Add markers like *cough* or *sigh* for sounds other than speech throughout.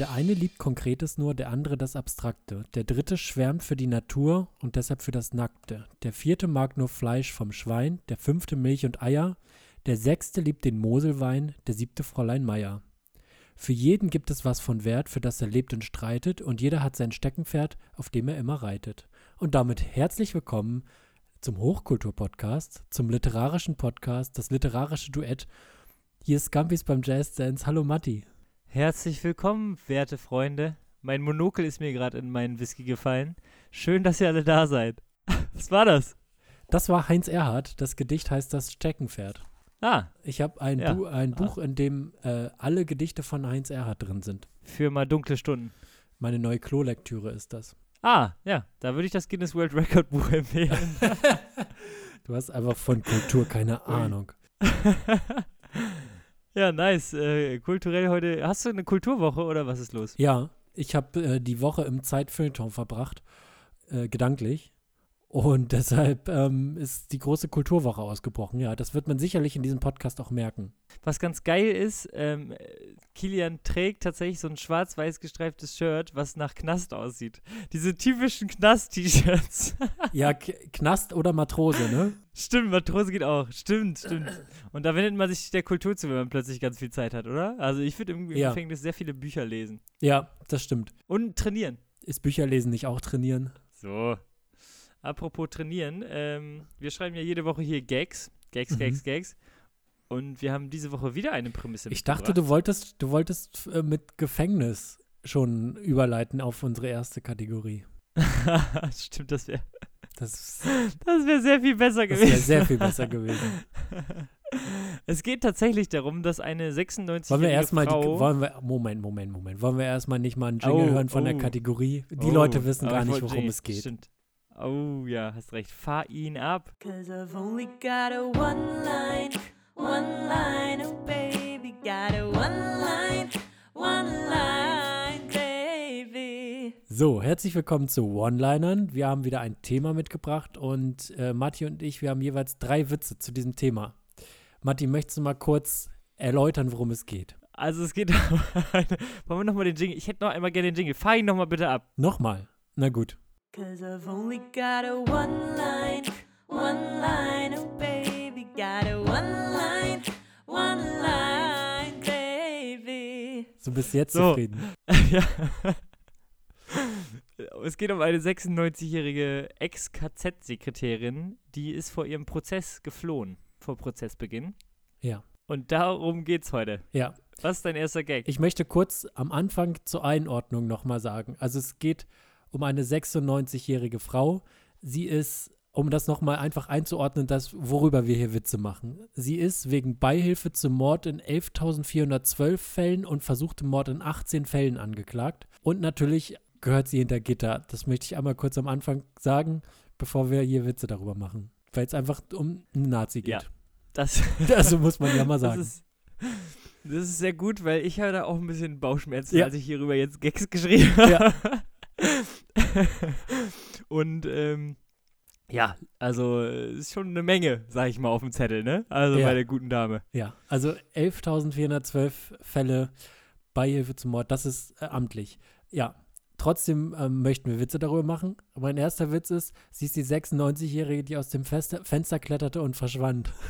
Der eine liebt Konkretes nur, der andere das Abstrakte. Der dritte schwärmt für die Natur und deshalb für das Nackte. Der vierte mag nur Fleisch vom Schwein, der fünfte Milch und Eier. Der sechste liebt den Moselwein, der siebte Fräulein Meier. Für jeden gibt es was von Wert, für das er lebt und streitet, und jeder hat sein Steckenpferd, auf dem er immer reitet. Und damit herzlich willkommen zum Hochkultur-Podcast, zum literarischen Podcast, das literarische Duett. Hier ist Scampis beim Jazz Dance. Hallo Matti. Herzlich willkommen, werte Freunde. Mein Monokel ist mir gerade in meinen Whisky gefallen. Schön, dass ihr alle da seid. *laughs* Was war das? Das war Heinz Erhardt. Das Gedicht heißt Das Steckenpferd. Ah. Ich habe ein, Ja. Bu ein Ah. Buch, in dem äh, alle Gedichte von Heinz Erhardt drin sind. Für mal dunkle Stunden. Meine neue Klolektüre ist das. Ah, ja, da würde ich das Guinness World Record Buch *laughs* empfehlen. Du hast einfach von Kultur keine. Ahnung. *laughs* ja, nice. Äh, kulturell heute. Hast du eine Kulturwoche oder was ist los? Ja, ich habe äh, die Woche im Zeitfeuilleton verbracht, äh, gedanklich. Und *laughs* deshalb ähm, ist die große Kulturwoche ausgebrochen. Ja, das wird man sicherlich in diesem Podcast auch merken. Was ganz geil ist, ähm, äh, Kilian trägt tatsächlich so ein schwarz-weiß gestreiftes Shirt, was nach Knast aussieht. Diese typischen Knast-T-Shirts. *laughs* Ja, K Knast oder Matrose, ne? Stimmt, Matrose geht auch. Stimmt, stimmt. Und da wendet man sich der Kultur zu, wenn man plötzlich ganz viel Zeit hat, oder? Also ich würde im Ja. Gefängnis sehr viele Bücher lesen. Ja, das stimmt. Und trainieren. Ist Bücherlesen nicht auch trainieren? So. Apropos trainieren, ähm, wir schreiben ja jede Woche hier Gags. Gags, Mhm. Gags, Gags. Und wir haben diese Woche wieder eine Prämisse Ich dachte, du wolltest, du wolltest äh, mit Gefängnis schon überleiten auf unsere erste Kategorie. *laughs* Stimmt, das wäre Das, *laughs* das wär sehr viel besser das gewesen. wäre sehr viel besser gewesen. *laughs* Es geht tatsächlich darum, dass eine 96-jährige Wollen wir erstmal die, Frau... wollen wir, Moment, Moment, Moment. Wollen wir erstmal nicht mal einen Jingle Oh, hören von der oh. Kategorie? Die Oh, Leute wissen gar ich nicht, worum Jingle. es geht. Stimmt. Oh ja, hast recht. Fahr ihn ab. Cause I've only got a one line, one line, oh baby, got a one line, one line, baby. So, herzlich willkommen zu One-Linern. Wir haben wieder ein Thema mitgebracht und äh, Matti und ich, wir haben jeweils drei Witze zu diesem Thema. Matti, möchtest du mal kurz erläutern, worum es geht? Also es geht um *laughs* Wollen wir nochmal den Jingle? Ich hätte noch einmal gerne den Jingle. Fahr ihn nochmal bitte ab. Nochmal. Na gut. Cause I've only got a one line, one line, oh baby, got a one line, one line, baby. Du bist jetzt So. zufrieden. *laughs* ja. *laughs* Es geht um eine 96-jährige Ex-KZ-Sekretärin, die ist vor ihrem Prozess geflohen, vor Prozessbeginn. Ja. Und darum geht's heute. Ja. Was ist dein erster Gag? Ich möchte kurz am Anfang zur Einordnung nochmal sagen. Also es geht um eine 96-jährige Frau. Sie ist, um das nochmal einfach einzuordnen, das, worüber wir hier Witze machen. Sie ist wegen Beihilfe zum Mord in 11.412 Fällen und versuchtem Mord in 18 Fällen angeklagt. Und natürlich gehört sie hinter Gitter. Das möchte ich einmal kurz am Anfang sagen, bevor wir hier Witze darüber machen. Weil es einfach um einen Nazi Ja. geht. das, *laughs* Also muss man ja mal das, sagen. ist, das ist sehr gut, weil ich hatte auch ein bisschen Bauchschmerzen, Ja. als ich hierüber jetzt Gags geschrieben habe. Ja. *laughs* Und ähm, ja, also es ist schon eine Menge, sag ich mal, auf dem Zettel, ne? Also Ja. bei der guten Dame. Ja, also 11.412 Fälle Beihilfe zum Mord, das ist äh, amtlich. Ja, trotzdem ähm, möchten wir Witze darüber machen. Mein erster Witz ist, sie ist die 96-Jährige, die aus dem Fester Fenster kletterte und verschwand. *laughs*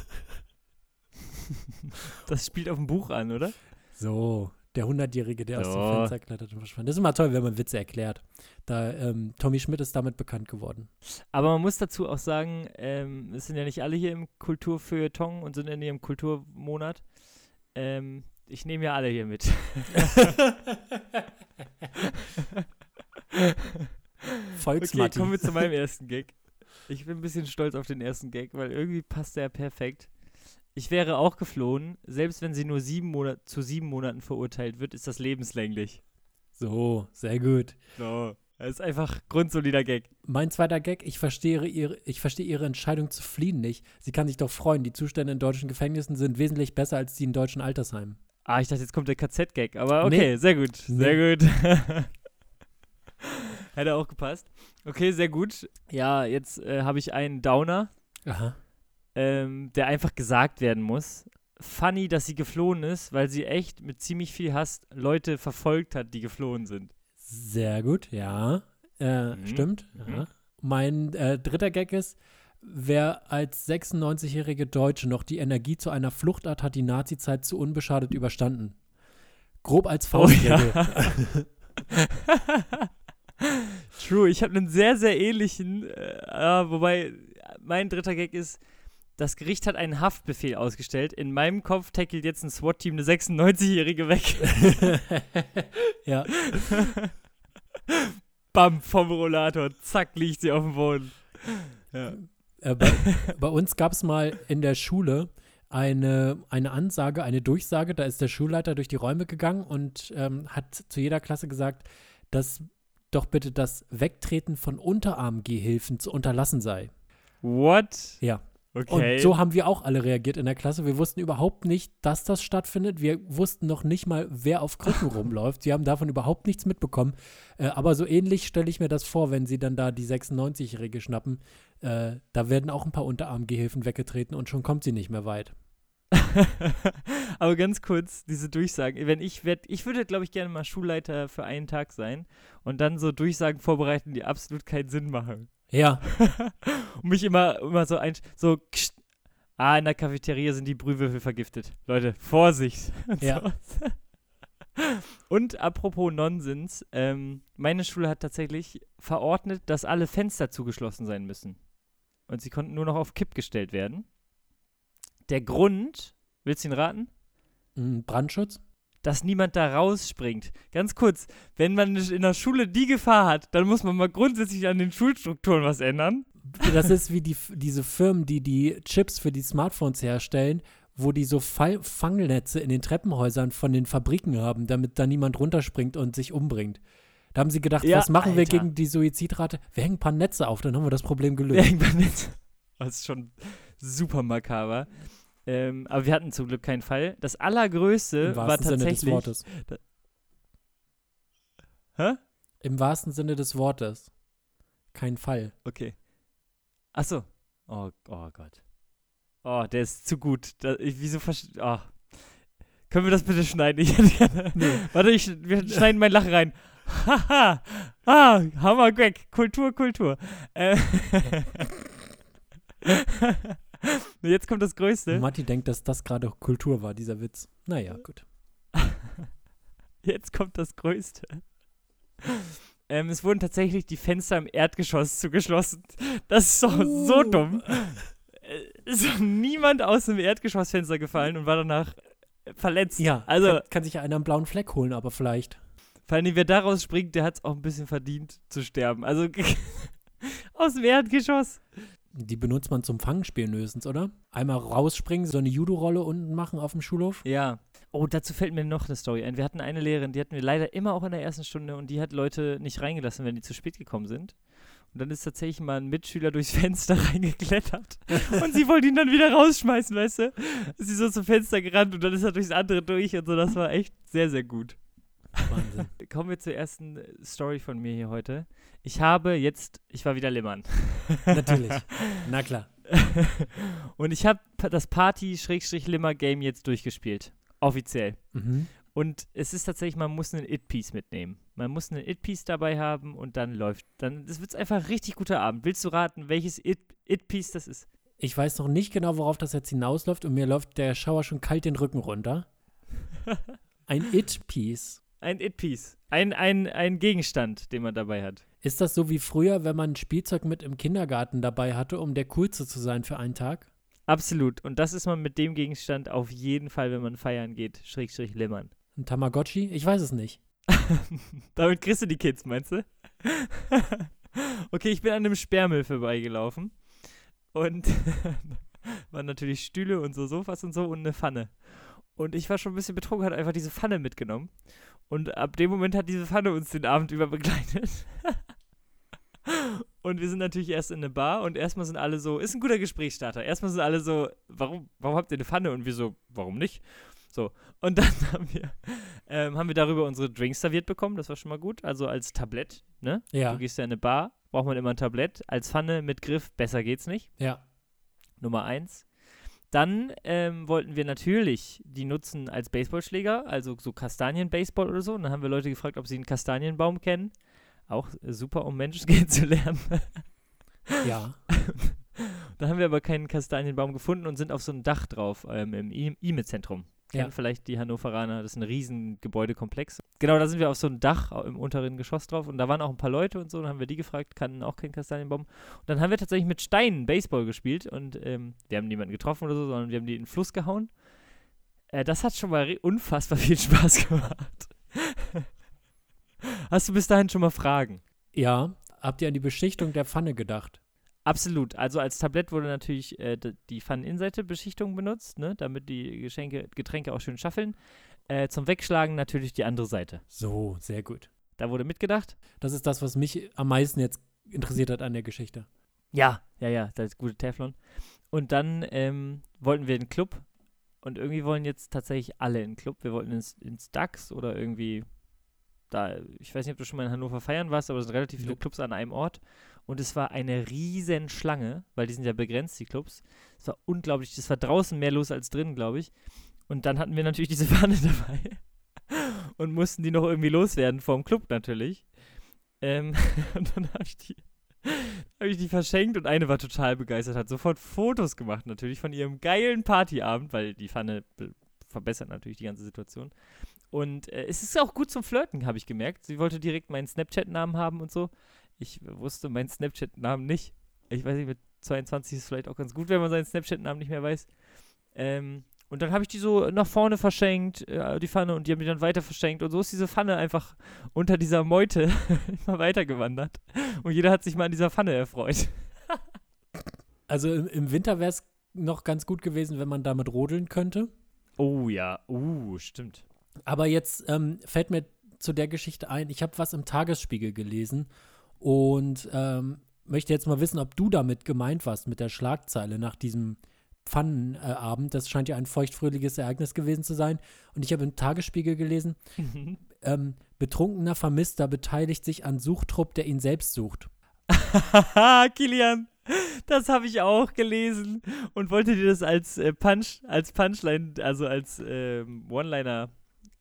Das spielt auf dem Buch an, oder? So, der 100-Jährige, der aus dem. Fenster kletterte und verschwand. Das ist immer toll, wenn man Witze erklärt. Da, ähm, Tommy Schmidt ist damit bekannt geworden. Aber man muss dazu auch sagen, ähm, es sind ja nicht alle hier im Kulturfeuilleton und sind in ihrem Kulturmonat. Ähm, ich nehme ja alle hier mit. *laughs* Okay, Volksmatti. kommen wir zu meinem ersten Gag. Ich bin ein bisschen stolz auf den ersten Gag, weil irgendwie passt der perfekt. Ich wäre auch geflohen, selbst wenn sie nur sieben Monat, zu sieben Monaten verurteilt wird, ist das lebenslänglich. so, sehr gut. So. Das ist einfach grundsolider Gag. Mein zweiter Gag, ich verstehe, ihre, ich verstehe ihre Entscheidung zu fliehen nicht. Sie kann sich doch freuen, die Zustände in deutschen Gefängnissen sind wesentlich besser als die in deutschen Altersheimen. Ah, ich dachte, jetzt kommt der KZ-Gag, aber okay, Nee. sehr gut, sehr Nee. gut. *laughs* Hätte auch gepasst. Okay, sehr gut. Ja, jetzt äh, habe ich einen Downer, Aha. Ähm, der einfach gesagt werden muss, funny, dass sie geflohen ist, weil sie echt mit ziemlich viel Hass Leute verfolgt hat, die geflohen sind. Sehr gut, ja. Äh, Mhm. Stimmt. Mhm. Ja. Mein äh, dritter Gag ist, wer als 96-jährige Deutsche noch die Energie zu einer Flucht hat, hat die Nazizeit zu unbeschadet überstanden. Grob als Oh Faustregel. *laughs* *laughs* True, ich habe einen sehr, sehr ähnlichen, äh, wobei mein dritter Gag ist, das Gericht hat einen Haftbefehl ausgestellt. In meinem Kopf tackelt jetzt ein SWAT-Team eine 96-Jährige weg. *laughs* ja. Bam, vom Rollator. Zack, liegt sie auf dem Boden. Ja. Äh, bei, bei uns gab es mal in der Schule eine, eine Ansage, eine Durchsage. Da ist der Schulleiter durch die Räume gegangen und ähm, hat zu jeder Klasse gesagt, dass doch bitte das Wegtreten von Unterarmgehhilfen zu unterlassen sei. What? Ja. Okay. Und so haben wir auch alle reagiert in der Klasse. Wir wussten überhaupt nicht, dass das stattfindet. Wir wussten noch nicht mal, wer auf Krücken *laughs* rumläuft. Sie haben davon überhaupt nichts mitbekommen. Äh, aber so ähnlich stelle ich mir das vor, wenn sie dann da die 96-Jährige schnappen. Äh, da werden auch ein paar Unterarmgehilfen weggetreten und schon kommt sie nicht mehr weit. *laughs* Aber ganz kurz, diese Durchsagen. Wenn ich werd, ich würde, glaube ich, gerne mal Schulleiter für einen Tag sein und dann so Durchsagen vorbereiten, die absolut keinen Sinn machen. Ja, *laughs* und mich immer, immer so ein, so, kst, ah, in der Cafeteria sind die Brühwürfel vergiftet. Leute, Vorsicht. *laughs* Und Ja. so. Und apropos Nonsens, ähm, meine Schule hat tatsächlich verordnet, dass alle Fenster zugeschlossen sein müssen. Und sie konnten nur noch auf Kipp gestellt werden. Der Grund, willst du ihn raten? ein Brandschutz. Dass niemand da rausspringt. Ganz kurz, wenn man in der Schule die Gefahr hat, dann muss man mal grundsätzlich an den Schulstrukturen was ändern. Das ist wie die, diese Firmen, die die Chips für die Smartphones herstellen, wo die so Fall Fangnetze in den Treppenhäusern von den Fabriken haben, damit da niemand runterspringt und sich umbringt. Da haben sie gedacht, Ja, was machen wir Alter. gegen die Suizidrate? Wir hängen ein paar Netze auf, dann haben wir das Problem gelöst. irgendwann nicht. Das ist schon super makaber. Ähm, aber wir hatten zum Glück keinen Fall. Das allergrößte Im war wahrsten Sinne des tatsächlich. Wortes. Hä? Im wahrsten Sinne des Wortes. Kein Fall. Okay. Achso. Oh, oh Gott. Oh, der ist zu gut. Da, ich, wieso versch- oh. Können wir das bitte schneiden? Ich hätte gerne. *laughs* Warte, ich, wir schneiden mein Lachen rein. Haha. ah, Hammer Gag. Kultur, Kultur. Äh, *laughs* *laughs* *laughs* Jetzt kommt das Größte. Matti denkt, dass das gerade Kultur war, dieser Witz. Naja, gut. *laughs* Jetzt kommt das Größte. Ähm, es wurden tatsächlich die Fenster im Erdgeschoss zugeschlossen. Das ist doch so dumm. Äh, Ist niemand aus dem Erdgeschossfenster gefallen und war danach verletzt. Ja, Also, kann, kann sich ja einer einen blauen Fleck holen, aber vielleicht. vor allem, wer daraus springt, der hat es auch ein bisschen verdient zu sterben. Also, *laughs* aus dem Erdgeschoss. Die benutzt man zum Fangspielen höchstens, oder? Einmal rausspringen, so eine Judo-Rolle unten machen auf dem Schulhof. Ja. Oh, dazu fällt mir noch eine Story ein. Wir hatten eine Lehrerin, die hatten wir leider immer auch in der ersten Stunde und die hat Leute nicht reingelassen, wenn die zu spät gekommen sind. Und dann ist tatsächlich mal ein Mitschüler durchs *laughs* Fenster reingeklettert und sie wollte ihn dann wieder rausschmeißen, weißt du? Ist sie so zum Fenster gerannt und dann ist er durchs andere durch und so. Das war echt sehr, sehr gut. Wahnsinn. Kommen wir zur ersten Story von mir hier heute. Ich habe jetzt, ich war wieder Limmern. *laughs* Natürlich. Na klar. *laughs* und ich habe das Party-Limmer-Game jetzt durchgespielt. Offiziell. Mhm. Und es ist tatsächlich, man muss einen It-Piece mitnehmen. Man muss einen It-Piece dabei haben und dann läuft. Dann das wird einfach ein richtig guter Abend. Willst du raten, welches It- It-Piece das ist? Ich weiß noch nicht genau, worauf das jetzt hinausläuft und mir läuft der Schauer schon kalt den Rücken runter. *laughs* Ein It-Piece. Ein It-Piece. Ein, ein, ein Gegenstand, den man dabei hat. Ist das so wie früher, wenn man ein Spielzeug mit im Kindergarten dabei hatte, um der Coolste zu sein für einen Tag? Absolut. Und das ist man mit dem Gegenstand auf jeden Fall, wenn man feiern geht. Schrägstrich Limmern. Ein Tamagotchi? Ich weiß es nicht. *laughs* Damit kriegst du die Kids, meinst du? *laughs* okay, ich bin an einem Sperrmüll vorbeigelaufen. Und *laughs* waren natürlich Stühle und so Sofas und so und eine Pfanne. Und ich war schon ein bisschen betrunken, hat einfach diese Pfanne mitgenommen. Und ab dem Moment hat diese Pfanne uns den Abend über begleitet. *laughs* und wir sind natürlich erst in eine Bar und erstmal sind alle so, ist ein guter Gesprächsstarter. Erstmal sind alle so, warum, warum habt ihr eine Pfanne? Und wir so, warum nicht? So. Und dann *laughs* haben wir, ähm, haben wir darüber unsere Drinks serviert bekommen. Das war schon mal gut. Also als Tablett, ne? Ja. Du gehst ja in eine Bar, braucht man immer ein Tablett. Als Pfanne mit Griff, besser geht's nicht. Ja. Nummer eins. Dann ähm, wollten wir natürlich die nutzen als Baseballschläger, also so Kastanienbaseball oder so. Und dann haben wir Leute gefragt, ob sie einen Kastanienbaum kennen. Auch äh, super, um Menschen *laughs* kennenzulernen. Ja. *laughs* Dann haben wir aber keinen Kastanienbaum gefunden und sind auf so ein Dach drauf ähm, im I- IME-Zentrum. Ja. Kennen vielleicht die Hannoveraner, das ist ein riesen Gebäudekomplex. Genau, da sind wir auf so ein Dach im unteren Geschoss drauf und da waren auch ein paar Leute und so. Dann haben wir die gefragt, kannten auch keinen Kastanienbaum. Und dann haben wir tatsächlich mit Steinen Baseball gespielt und ähm, wir haben niemanden getroffen oder so, sondern wir haben die in den Fluss gehauen. Äh, das hat schon mal unfassbar viel *laughs* Spaß gemacht. Hast du bis dahin schon mal Fragen? Ja. Habt ihr an die Beschichtung der Pfanne gedacht? Absolut. Also als Tablett wurde natürlich äh, die Pfanneninnenseite-Beschichtung benutzt, ne, damit die Geschenke, Getränke auch schön schaffeln. Äh, zum Wegschlagen natürlich die andere Seite. So, sehr gut. Da wurde mitgedacht. Das ist das, was mich am meisten jetzt interessiert hat an der Geschichte. Ja, ja, ja, das ist gute Teflon. Und dann ähm, wollten wir in den Club und irgendwie wollen jetzt tatsächlich alle in den Club. Wir wollten ins, ins DAX oder irgendwie da, ich weiß nicht, ob du schon mal in Hannover feiern warst, aber es sind relativ viele. Clubs an einem Ort. Und es war eine riesen Schlange, weil die sind ja begrenzt, die Clubs. Es war unglaublich, es war draußen mehr los als drin, glaube ich. Und dann hatten wir natürlich diese *laughs* Pfanne dabei und mussten die noch irgendwie loswerden vom Club natürlich. Ähm, *laughs* und dann habe ich die habe ich die verschenkt und eine war total begeistert, hat sofort Fotos gemacht natürlich von ihrem geilen Partyabend, weil die Pfanne be- verbessert natürlich die ganze Situation. Und äh, es ist auch gut zum Flirten, habe ich gemerkt. Sie wollte direkt meinen Snapchat-Namen haben und so. Ich wusste meinen Snapchat-Namen nicht. Ich weiß nicht, mit 22 ist es vielleicht auch ganz gut, wenn man seinen Snapchat-Namen nicht mehr weiß. Ähm, und dann habe ich die so nach vorne verschenkt, äh, die Pfanne, und die haben die dann weiter verschenkt. Und so ist diese Pfanne einfach unter dieser Meute *laughs* immer weitergewandert. Und jeder hat sich mal an dieser Pfanne erfreut. *laughs* Also im, im Winter wäre es noch ganz gut gewesen, wenn man damit rodeln könnte. Oh ja, uh, stimmt. Aber jetzt ähm, fällt mir zu der Geschichte ein, ich habe was im Tagesspiegel gelesen und ähm, möchte jetzt mal wissen, ob du damit gemeint warst mit der Schlagzeile nach diesem Pfannenabend. das scheint ja ein feuchtfröhliches Ereignis gewesen zu sein. Und ich habe im Tagesspiegel gelesen, ähm, betrunkener Vermisster beteiligt sich an Suchtrupp, der ihn selbst sucht. Haha, *laughs* Kilian, das habe ich auch gelesen und wollte dir das als äh, Punch, als Punchline, also als ähm, One-Liner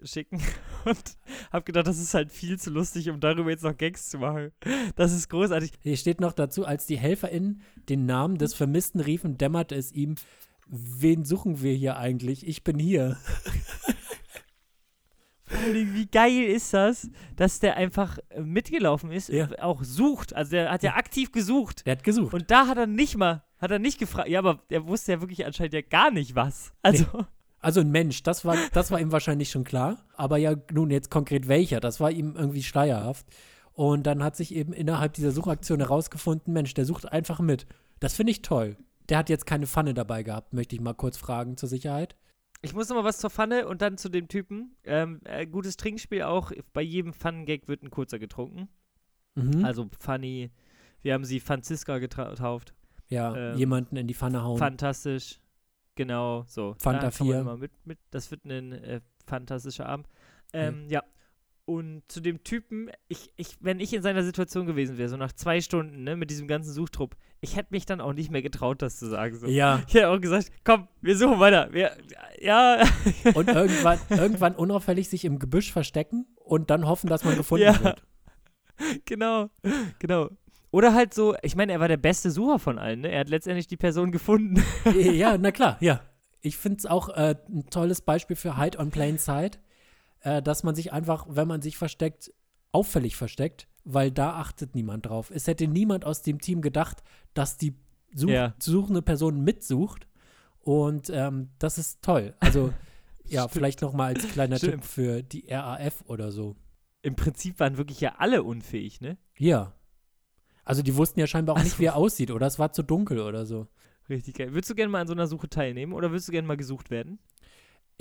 schicken und habe gedacht, das ist halt viel zu lustig, um darüber jetzt noch Gags zu machen. Das ist großartig. Hier steht noch dazu, als die HelferInnen den Namen des Vermissten riefen, dämmerte es ihm, wen suchen wir hier eigentlich? Ich bin hier. *laughs* Wie geil ist das, dass der einfach äh, mitgelaufen ist, Ja. äh, auch sucht. Also der hat ja aktiv gesucht. Der hat gesucht. Und da hat er nicht mal, hat er nicht gefragt. Ja, aber er wusste ja wirklich anscheinend ja gar nicht was. Also, Also ein Mensch, das war, das war ihm wahrscheinlich schon klar. Aber ja, nun jetzt konkret welcher, das war ihm irgendwie schleierhaft. Und dann hat sich eben innerhalb dieser Suchaktion herausgefunden, Mensch, der sucht einfach mit. Das finde ich toll. Der hat jetzt keine Pfanne dabei gehabt, möchte ich mal kurz fragen zur Sicherheit. ich muss noch mal was zur Pfanne und dann zu dem Typen. Ähm, äh, gutes Trinkspiel auch. Bei jedem Pfannengag wird ein kurzer getrunken. Mhm. Also Fanny, wir haben sie Franziska getauft. ja, ähm, jemanden in die Pfanne hauen. Fantastisch. Genau, so. Fanta Da kann man 4. immer Mit, mit, das wird ein äh, fantastischer Abend. Ähm, ja. Und zu dem Typen, ich, ich, wenn ich in seiner Situation gewesen wäre, so nach zwei Stunden, ne, mit diesem ganzen Suchtrupp, ich hätte mich dann auch nicht mehr getraut, das zu sagen. So. Ja, Ich hätte auch gesagt, komm, wir suchen weiter. Wir, ja, *laughs* und irgendwann, irgendwann unauffällig sich im Gebüsch verstecken und dann hoffen, dass man gefunden Ja. wird. *laughs* genau, genau. Oder halt so, ich meine, er war der beste Sucher von allen, ne? Er hat letztendlich die Person gefunden. ja, *laughs* na klar, ja. Ich finde es auch äh, ein tolles Beispiel für Hide on Plain Sight, äh, dass man sich einfach, wenn man sich versteckt, auffällig versteckt, weil da achtet niemand drauf. Es hätte niemand aus dem Team gedacht, dass die such Ja. suchende Person mitsucht. Und ähm, das ist toll. Also, *laughs* ja, Stimmt. vielleicht noch mal als kleiner Stimmt. Tipp für die RAF oder so. Im Prinzip waren wirklich ja alle unfähig, ne? Ja. Also, die wussten ja scheinbar auch nicht, Also- wie er aussieht, oder es war zu dunkel oder so. Richtig geil. Würdest du gerne mal an so einer Suche teilnehmen oder würdest du gerne mal gesucht werden?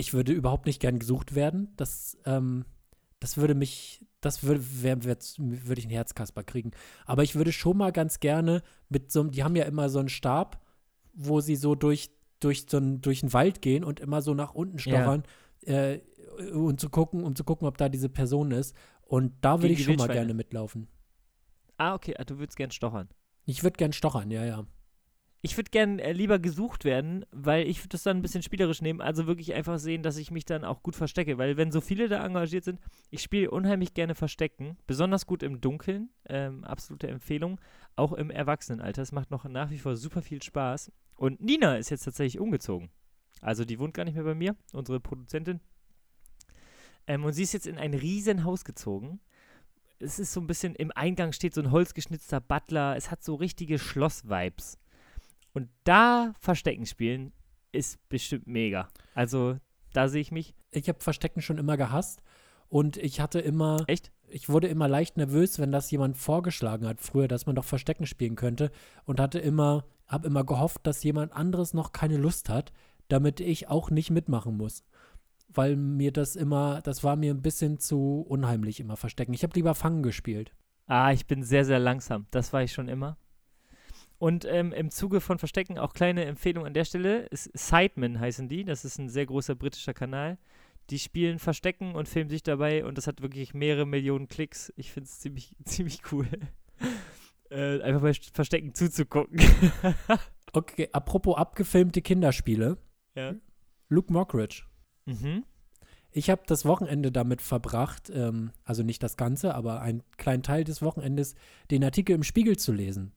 ich würde überhaupt nicht gern gesucht werden. Das, ähm, das würde mich, das würde, wär, wär, würde ich einen Herzkasper kriegen. Aber ich würde schon mal ganz gerne mit so einem, die haben ja immer so einen Stab, wo sie so durch, durch so einen, durch den Wald gehen und immer so nach unten Ja. stochern, äh, und zu gucken, um zu gucken, ob da diese Person ist. Und da würde ich schon mal gerne mitlaufen. Ah, okay, ah, du würdest gern stochern. Ich würde gern stochern, ja, ja. Ich würde gern äh, lieber gesucht werden, weil ich würde das dann ein bisschen spielerisch nehmen. Also wirklich einfach sehen, dass ich mich dann auch gut verstecke. Weil wenn so viele da engagiert sind, ich spiele unheimlich gerne Verstecken. Besonders gut im Dunkeln. Ähm, absolute Empfehlung. Auch im Erwachsenenalter. Es macht noch nach wie vor super viel Spaß. Und Nina ist jetzt tatsächlich umgezogen. Also die wohnt gar nicht mehr bei mir, unsere Produzentin. Ähm, und sie ist jetzt in ein Riesenhaus gezogen. Es ist so ein bisschen, im Eingang steht so ein holzgeschnitzter Butler. Es hat so richtige Schloss-Vibes. Und da Verstecken spielen ist bestimmt mega. Also da sehe ich mich. Ich habe Verstecken schon immer gehasst und ich hatte immer, Echt? ich wurde immer leicht nervös, wenn das jemand vorgeschlagen hat früher, dass man doch Verstecken spielen könnte und hatte immer, habe immer gehofft, dass jemand anderes noch keine Lust hat, damit ich auch nicht mitmachen muss. Weil mir das immer, das war mir ein bisschen zu unheimlich immer Verstecken. Ich habe lieber Fangen gespielt. Ah, ich bin sehr, sehr langsam. Das war ich schon immer. Und ähm, im Zuge von Verstecken auch kleine Empfehlung an der Stelle. Ist Sidemen heißen die. Das ist ein sehr großer britischer Kanal. Die spielen Verstecken und filmen sich dabei und das hat wirklich mehrere Millionen Klicks. Ich finde es ziemlich, *laughs* ziemlich cool. *laughs* äh, einfach bei Verstecken zuzugucken. *laughs* Okay, apropos abgefilmte Kinderspiele. ja. Luke Mockridge. Mhm. Ich habe das Wochenende damit verbracht, ähm, also nicht das Ganze, aber einen kleinen Teil des Wochenendes, den Artikel im Spiegel zu lesen.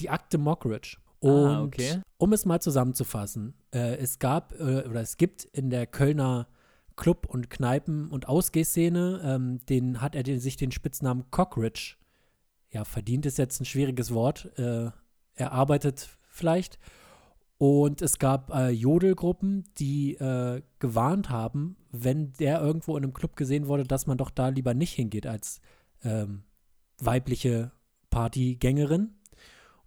Die Akte Mockridge. Und Ah, okay. um es mal zusammenzufassen, äh, es gab äh, oder es gibt in der Kölner Club- und Kneipen- und Ausgehszene, ähm, den hat er den, sich den Spitznamen Cockridge, ja, verdient ist jetzt ein schwieriges Wort, äh, erarbeitet vielleicht. Und es gab äh, Jodelgruppen, die äh, gewarnt haben, wenn der irgendwo in einem Club gesehen wurde, dass man doch da lieber nicht hingeht als ähm, weibliche Partygängerin.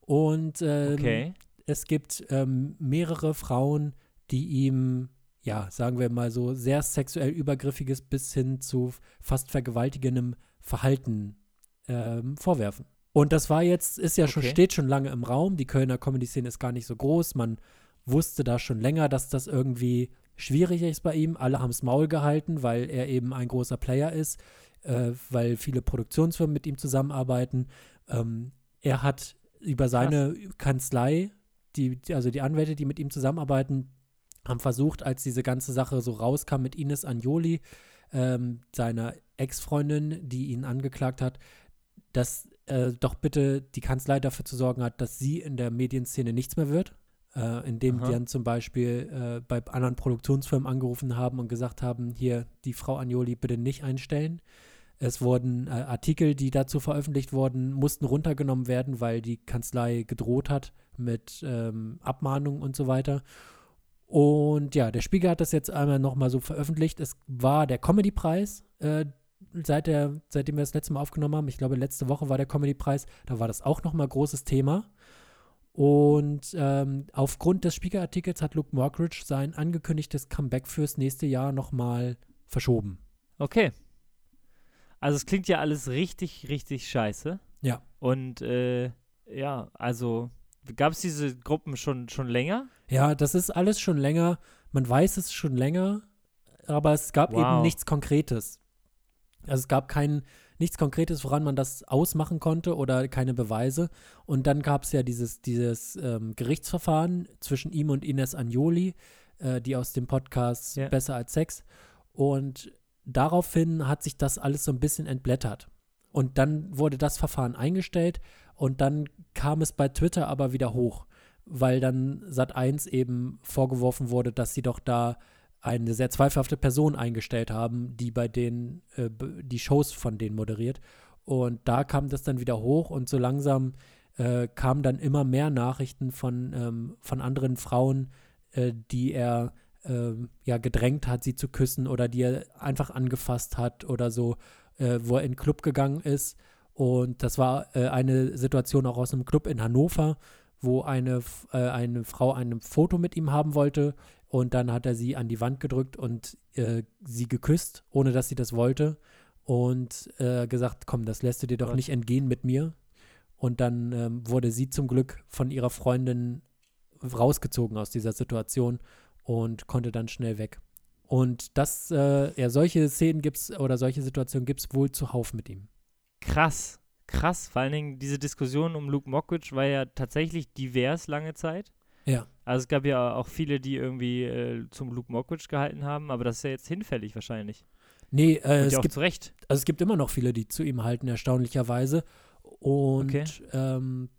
Und ähm, Okay. es gibt ähm, mehrere Frauen, die ihm, ja, sagen wir mal so, sehr sexuell übergriffiges bis hin zu fast vergewaltigendem Verhalten ähm, vorwerfen. Und das war jetzt, ist ja schon, Okay. steht schon lange im Raum. Die Kölner Comedy-Szene ist gar nicht so groß. Man wusste da schon länger, dass das irgendwie schwierig ist bei ihm. Alle haben es Maul gehalten, weil er eben ein großer Player ist, äh, weil viele Produktionsfirmen mit ihm zusammenarbeiten. Ähm, er hat über seine Kanzlei, die, die- also die Anwälte, die mit ihm zusammenarbeiten, haben versucht, als diese ganze Sache so rauskam mit Ines Anjoli, ähm, seiner Ex-Freundin, die ihn angeklagt hat, dass äh, doch bitte die Kanzlei dafür zu sorgen hat, dass sie in der Medienszene nichts mehr wird. Äh, indem Aha. die dann zum Beispiel äh, bei anderen Produktionsfirmen angerufen haben und gesagt haben, hier, die Frau Anjoli bitte nicht einstellen. Es wurden äh, Artikel, die dazu veröffentlicht wurden, mussten runtergenommen werden, weil die Kanzlei gedroht hat mit ähm, Abmahnungen und so weiter. Und ja, der Spiegel hat das jetzt einmal nochmal so veröffentlicht. Es war der Comedy-Preis, äh, seit der, seitdem wir das letzte Mal aufgenommen haben. Ich glaube, letzte Woche war der Comedy-Preis. Da war das auch nochmal großes Thema. Und ähm, aufgrund des Spiegelartikels hat Luke Mockridge sein angekündigtes Comeback fürs nächste Jahr nochmal verschoben. Okay. Also es klingt ja alles richtig, richtig scheiße. Ja. Und äh, ja, also gab es diese Gruppen schon, schon länger? Ja, das ist alles schon länger. Man weiß es schon länger, aber es gab eben Wow. nichts Konkretes. Also es gab kein nichts Konkretes, woran man das ausmachen konnte oder keine Beweise. Und dann gab es ja dieses, dieses ähm, Gerichtsverfahren zwischen ihm und Ines Anjoli, äh, die aus dem Podcast Ja. Besser als Sex. Und daraufhin hat sich das alles so ein bisschen entblättert. Und dann wurde das Verfahren eingestellt und dann kam es bei Twitter aber wieder hoch, weil dann Sat1 eben vorgeworfen wurde, dass sie doch da eine sehr zweifelhafte Person eingestellt haben, die bei denen äh, die Shows von denen moderiert. Und da kam das dann wieder hoch und so langsam äh, kamen dann immer mehr Nachrichten von, ähm, von anderen Frauen, äh, die er ähm, ja gedrängt hat, sie zu küssen oder die er einfach angefasst hat oder so, äh, wo er in den Club gegangen ist. Und das war äh, eine Situation auch aus einem Club in Hannover, wo eine, äh, eine Frau ein Foto mit ihm haben wollte und dann hat er sie an die Wand gedrückt und äh, sie geküsst, ohne dass sie das wollte und äh, gesagt, komm, das lässt du dir doch Gott. nicht entgehen mit mir. Und dann ähm, wurde sie zum Glück von ihrer Freundin rausgezogen aus dieser Situation und konnte dann schnell weg. Und das, äh, ja, solche Szenen gibt's oder solche Situationen gibt es wohl zuhauf mit ihm. Krass, krass. Vor allen Dingen diese Diskussion um Luke Mockridge war ja tatsächlich divers lange Zeit. Ja. Also es gab ja auch viele, die irgendwie äh, zum Luke Mockridge gehalten haben, aber das ist ja jetzt hinfällig wahrscheinlich. Nee, äh, es gibt zu Recht. Also es gibt immer noch viele, die zu ihm halten, erstaunlicherweise. Und Okay. ähm,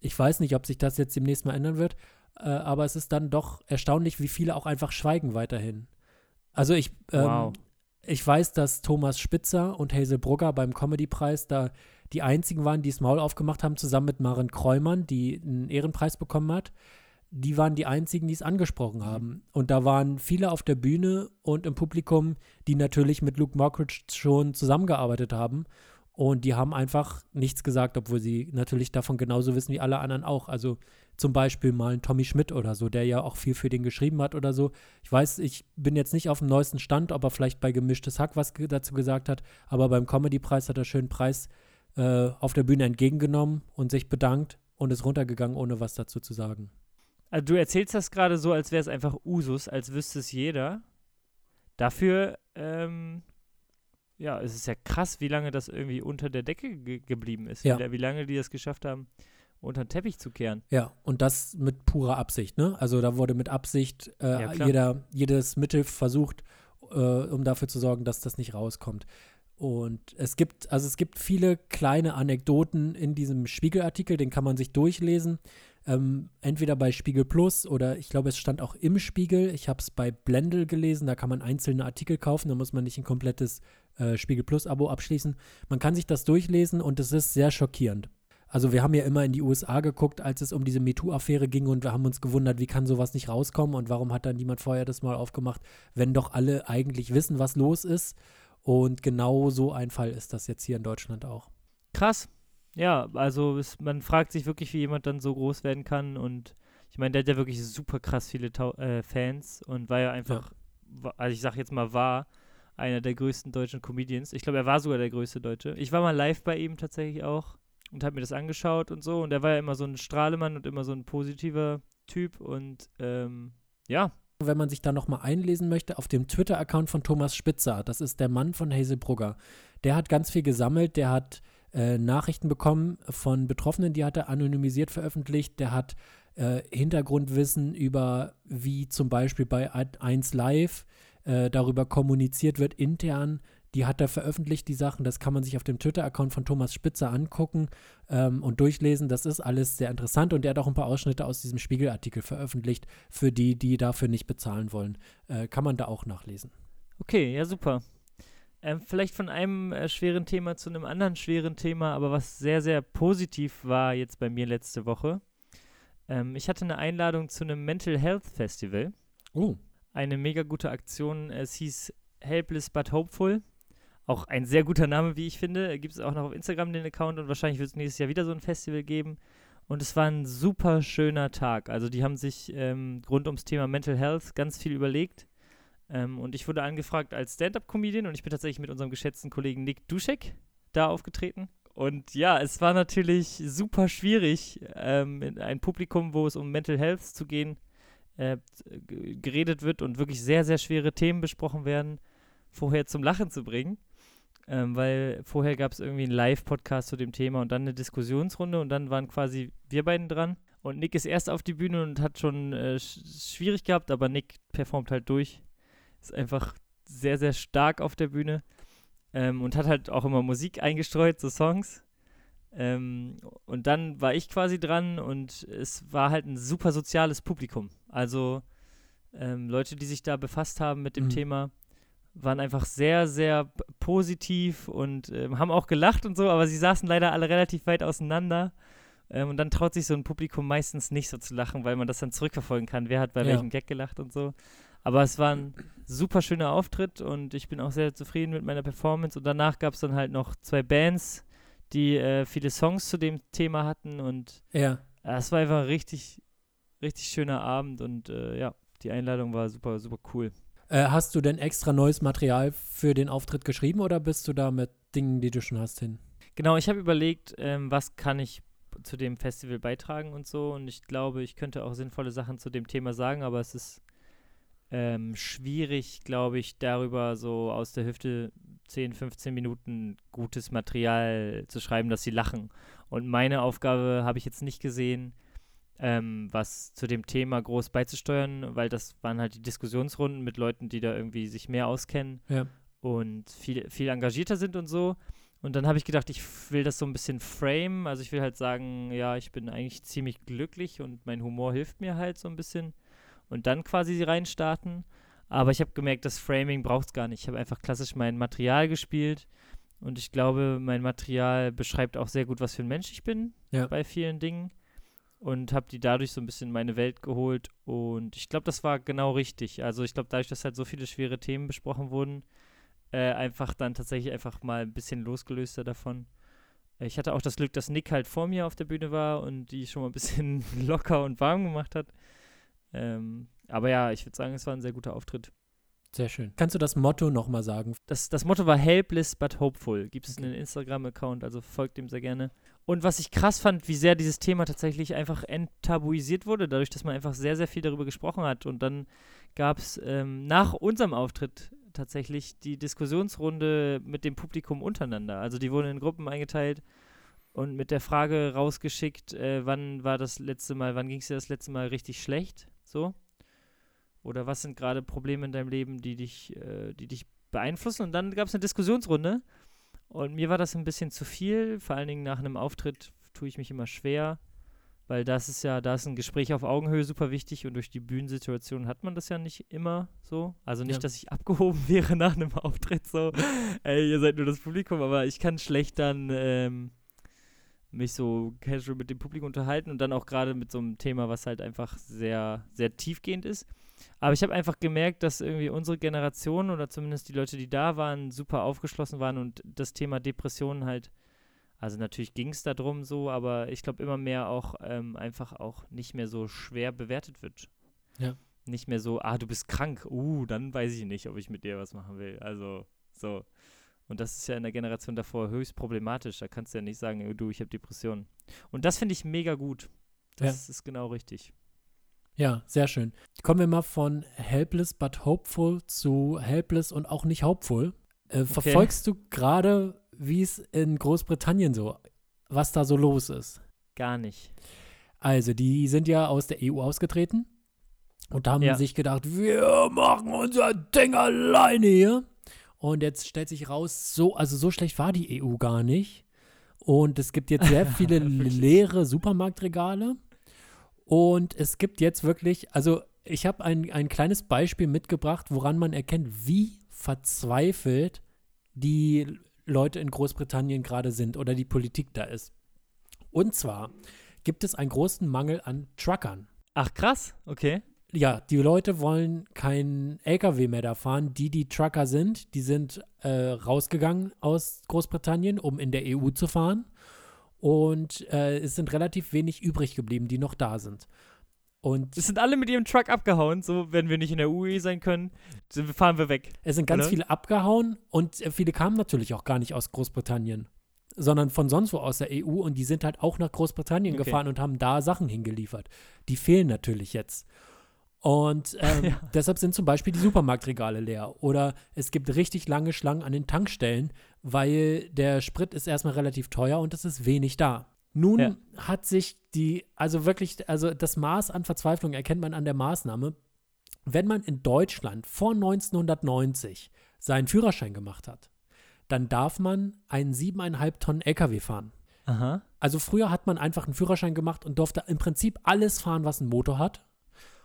ich weiß nicht, ob sich das jetzt demnächst mal ändern wird, äh, aber es ist dann doch erstaunlich, wie viele auch einfach schweigen weiterhin. Also ich, ähm, Wow. ich weiß, dass Thomas Spitzer und Hazel Brugger beim Comedy-Preis da die einzigen waren, die das Maul aufgemacht haben, zusammen mit Maren Kräumann, die einen Ehrenpreis bekommen hat. Die waren die einzigen, die es angesprochen haben. Und da waren viele auf der Bühne und im Publikum, die natürlich mit Luke Mockridge schon zusammengearbeitet haben. Und die haben einfach nichts gesagt, obwohl sie natürlich davon genauso wissen wie alle anderen auch. Also zum Beispiel mal ein Tommy Schmidt oder so, der ja auch viel für den geschrieben hat oder so. Ich weiß, ich bin jetzt nicht auf dem neuesten Stand, ob er vielleicht bei Gemischtes Hack was dazu gesagt hat, aber beim Comedy-Preis hat er schön Preis äh, auf der Bühne entgegengenommen und sich bedankt und ist runtergegangen, ohne was dazu zu sagen. Also du erzählst das gerade so, als wäre es einfach Usus, als wüsste es jeder. Dafür, ähm, ja, es ist ja krass, wie lange das irgendwie unter der Decke ge geblieben ist. Ja. Wie, wie lange die es geschafft haben, unter den Teppich zu kehren. Ja, und das mit purer Absicht, ne? Also da wurde mit Absicht äh, Ja, jeder, jedes Mittel versucht, äh, um dafür zu sorgen, dass das nicht rauskommt. Und es gibt, also es gibt viele kleine Anekdoten in diesem Spiegelartikel, den kann man sich durchlesen. Ähm, entweder bei Spiegel Plus oder ich glaube, es stand auch im Spiegel. Ich habe es bei Blendel gelesen, da kann man einzelne Artikel kaufen, da muss man nicht ein komplettes äh, Spiegel Plus-Abo abschließen. Man kann sich das durchlesen und es ist sehr schockierend. Also wir haben ja immer in die USA geguckt, als es um diese MeToo-Affäre ging und wir haben uns gewundert, wie kann sowas nicht rauskommen und warum hat dann niemand vorher das mal aufgemacht, wenn doch alle eigentlich wissen, was los ist. Und genau so ein Fall ist das jetzt hier in Deutschland auch. Krass. Ja, also es, man fragt sich wirklich, wie jemand dann so groß werden kann. Und ich meine, der hat ja wirklich super krass viele Tau äh, Fans und war ja einfach, wa- also ich sag jetzt mal, war einer der größten deutschen Comedians. Ich glaube, er war sogar der größte Deutsche. Ich war mal live bei ihm tatsächlich auch und habe mir das angeschaut und so. Und er war ja immer so ein Strahlemann und immer so ein positiver Typ. Und ähm, ja, Wenn man sich da nochmal einlesen möchte, auf dem Twitter-Account von Thomas Spitzer, das ist der Mann von Hazel Brugger, der hat ganz viel gesammelt, der hat äh, Nachrichten bekommen von Betroffenen, die hat er anonymisiert veröffentlicht, der hat äh, Hintergrundwissen über, wie zum Beispiel bei 1 Live äh, darüber kommuniziert wird intern, die hat er veröffentlicht, die Sachen, das kann man sich auf dem Twitter-Account von Thomas Spitzer angucken ähm, und durchlesen. Das ist alles sehr interessant und er hat auch ein paar Ausschnitte aus diesem Spiegelartikel veröffentlicht für die, die dafür nicht bezahlen wollen. Äh, kann man da auch nachlesen. Okay, ja, super. Ähm, vielleicht von einem äh, schweren Thema zu einem anderen schweren Thema, aber was sehr, sehr positiv war jetzt bei mir letzte Woche. Ähm, ich hatte eine Einladung zu einem Mental Health Festival. Oh. Eine mega gute Aktion. Es hieß Helpless but Hopeful. Auch ein sehr guter Name, wie ich finde. Gibt es auch noch auf Instagram den Account und wahrscheinlich wird es nächstes Jahr wieder so ein Festival geben. Und es war ein super schöner Tag. Also die haben sich ähm, rund ums Thema Mental Health ganz viel überlegt. Ähm, und ich wurde angefragt als Stand-Up-Comedian und ich bin tatsächlich mit unserem geschätzten Kollegen Nick Duschek da aufgetreten. Und ja, es war natürlich super schwierig, ähm, in ein Publikum, wo es um Mental Health zu gehen, äh, geredet wird und wirklich sehr, sehr schwere Themen besprochen werden, vorher zum Lachen zu bringen. Ähm, weil vorher gab es irgendwie einen Live-Podcast zu dem Thema und dann eine Diskussionsrunde und dann waren quasi wir beiden dran. Und Nick ist erst auf die Bühne und hat schon äh, sch schwierig gehabt, aber Nick performt halt durch. Ist einfach sehr, sehr stark auf der Bühne ähm, und hat halt auch immer Musik eingestreut, so Songs. Ähm, und dann war ich quasi dran und es war halt ein super soziales Publikum. Also ähm, Leute, die sich da befasst haben mit dem Mhm. Thema, waren einfach sehr, sehr positiv und ähm, haben auch gelacht und so, aber sie saßen leider alle relativ weit auseinander. Ähm, und dann traut sich so ein Publikum meistens nicht so zu lachen, weil man das dann zurückverfolgen kann, wer hat bei Ja. welchem Gag gelacht und so. Aber es war ein super schöner Auftritt und ich bin auch sehr zufrieden mit meiner Performance. Und danach gab es dann halt noch zwei Bands, die äh, viele Songs zu dem Thema hatten und Ja. es war einfach ein richtig, richtig schöner Abend und äh, ja, die Einladung war super, super cool. Äh, hast du denn extra neues Material für den Auftritt geschrieben oder bist du da mit Dingen, die du schon hast, hin? Genau, ich habe überlegt, ähm, was kann ich zu dem Festival beitragen und so. Und ich glaube, ich könnte auch sinnvolle Sachen zu dem Thema sagen, aber es ist ähm, schwierig, glaube ich, darüber so aus der Hüfte 10, 15 Minuten gutes Material zu schreiben, dass sie lachen. Und meine Aufgabe habe ich jetzt nicht gesehen, ähm, was zu dem Thema groß beizusteuern, weil das waren halt die Diskussionsrunden mit Leuten, die da irgendwie sich mehr auskennen Ja. und viel, viel engagierter sind und so. Und dann habe ich gedacht, ich will das so ein bisschen frame. Also ich will halt sagen, ja, ich bin eigentlich ziemlich glücklich und mein Humor hilft mir halt so ein bisschen. Und dann quasi reinstarten. Aber ich habe gemerkt, das Framing braucht es gar nicht. Ich habe einfach klassisch mein Material gespielt. Und ich glaube, mein Material beschreibt auch sehr gut, was für ein Mensch ich bin Ja. bei vielen Dingen. Und habe die dadurch so ein bisschen in meine Welt geholt. Und ich glaube, das war genau richtig. Also ich glaube, dadurch, dass halt so viele schwere Themen besprochen wurden, äh, einfach dann tatsächlich einfach mal ein bisschen losgelöster davon. Ich hatte auch das Glück, dass Nick halt vor mir auf der Bühne war und die schon mal ein bisschen *laughs* locker und warm gemacht hat. Ähm, aber ja, ich würde sagen, es war ein sehr guter Auftritt. Sehr schön. Kannst du das Motto nochmal sagen? Das, das Motto war Helpless but Hopeful. Gibt es Okay. einen Instagram-Account, also folgt dem sehr gerne. Und was ich krass fand, wie sehr dieses Thema tatsächlich einfach enttabuisiert wurde, dadurch, dass man einfach sehr, sehr viel darüber gesprochen hat. Und dann gab es ähm, nach unserem Auftritt tatsächlich die Diskussionsrunde mit dem Publikum untereinander. Also die wurden in Gruppen eingeteilt und mit der Frage rausgeschickt, äh, wann war das letzte Mal, wann ging es dir das letzte Mal richtig schlecht? So. Oder was sind gerade Probleme in deinem Leben, die dich, äh, die dich beeinflussen? Und dann gab es eine Diskussionsrunde. Und mir war das ein bisschen zu viel. Vor allen Dingen nach einem Auftritt tue ich mich immer schwer, weil das ist ja, da ist ein Gespräch auf Augenhöhe super wichtig und durch die Bühnensituation hat man das ja nicht immer so. Also nicht, Ja. dass ich abgehoben *laughs* wäre nach einem Auftritt so, ey, ihr seid nur das Publikum, aber ich kann schlecht dann ähm, mich so casual mit dem Publikum unterhalten und dann auch gerade mit so einem Thema, was halt einfach sehr, sehr tiefgehend ist. Aber ich habe einfach gemerkt, dass irgendwie unsere Generation oder zumindest die Leute, die da waren, super aufgeschlossen waren und das Thema Depressionen halt, also natürlich ging es darum so, aber ich glaube immer mehr auch ähm, einfach auch nicht mehr so schwer bewertet wird. Ja. Nicht mehr so, ah, du bist krank, uh, dann weiß ich nicht, ob ich mit dir was machen will. Also so. Und das ist ja in der Generation davor höchst problematisch. Da kannst du ja nicht sagen, du, ich habe Depressionen. Und das finde ich mega gut. Das ist genau richtig. Ja, sehr schön. Kommen wir mal von helpless but hopeful zu helpless und auch nicht hopeful. Äh, Verfolgst du gerade, wie es in Großbritannien so, was da so los ist? Gar nicht. Also, die sind ja aus der EU ausgetreten und haben Ja. sich gedacht, wir machen unser Ding alleine hier. Und jetzt stellt sich raus, so, also so schlecht war die EU gar nicht. Und es gibt jetzt sehr *laughs* viele leere Supermarktregale. Und es gibt jetzt wirklich, also ich habe ein, ein kleines Beispiel mitgebracht, woran man erkennt, wie verzweifelt die Leute in Großbritannien gerade sind oder die Politik da ist. Und zwar gibt es einen großen Mangel an Truckern. Ach, krass. Okay. Ja, die Leute wollen keinen LKW mehr da fahren. Die, die Trucker sind, die sind äh, rausgegangen aus Großbritannien, um in der EU zu fahren. Und äh, es sind relativ wenig übrig geblieben, die noch da sind. Und Es sind alle mit ihrem Truck abgehauen, so wenn wir nicht in der UE sein können, fahren wir weg. es sind ganz oder? viele abgehauen und äh, viele kamen natürlich auch gar nicht aus Großbritannien, sondern von sonst wo aus der EU und die sind halt auch nach Großbritannien Okay. gefahren und haben da Sachen hingeliefert. Die fehlen natürlich jetzt. Und ähm, *laughs* Ja. deshalb sind zum Beispiel die Supermarktregale leer. Oder es gibt richtig lange Schlangen an den Tankstellen, weil der Sprit ist erstmal relativ teuer und es ist wenig da. Nun Ja. hat sich die, also wirklich, also das Maß an Verzweiflung erkennt man an der Maßnahme, wenn man in Deutschland vor 1990 seinen Führerschein gemacht hat, dann darf man einen siebeneinhalb Tonnen LKW fahren. Aha. Also früher hat man einfach einen Führerschein gemacht und durfte im Prinzip alles fahren, was einen Motor hat.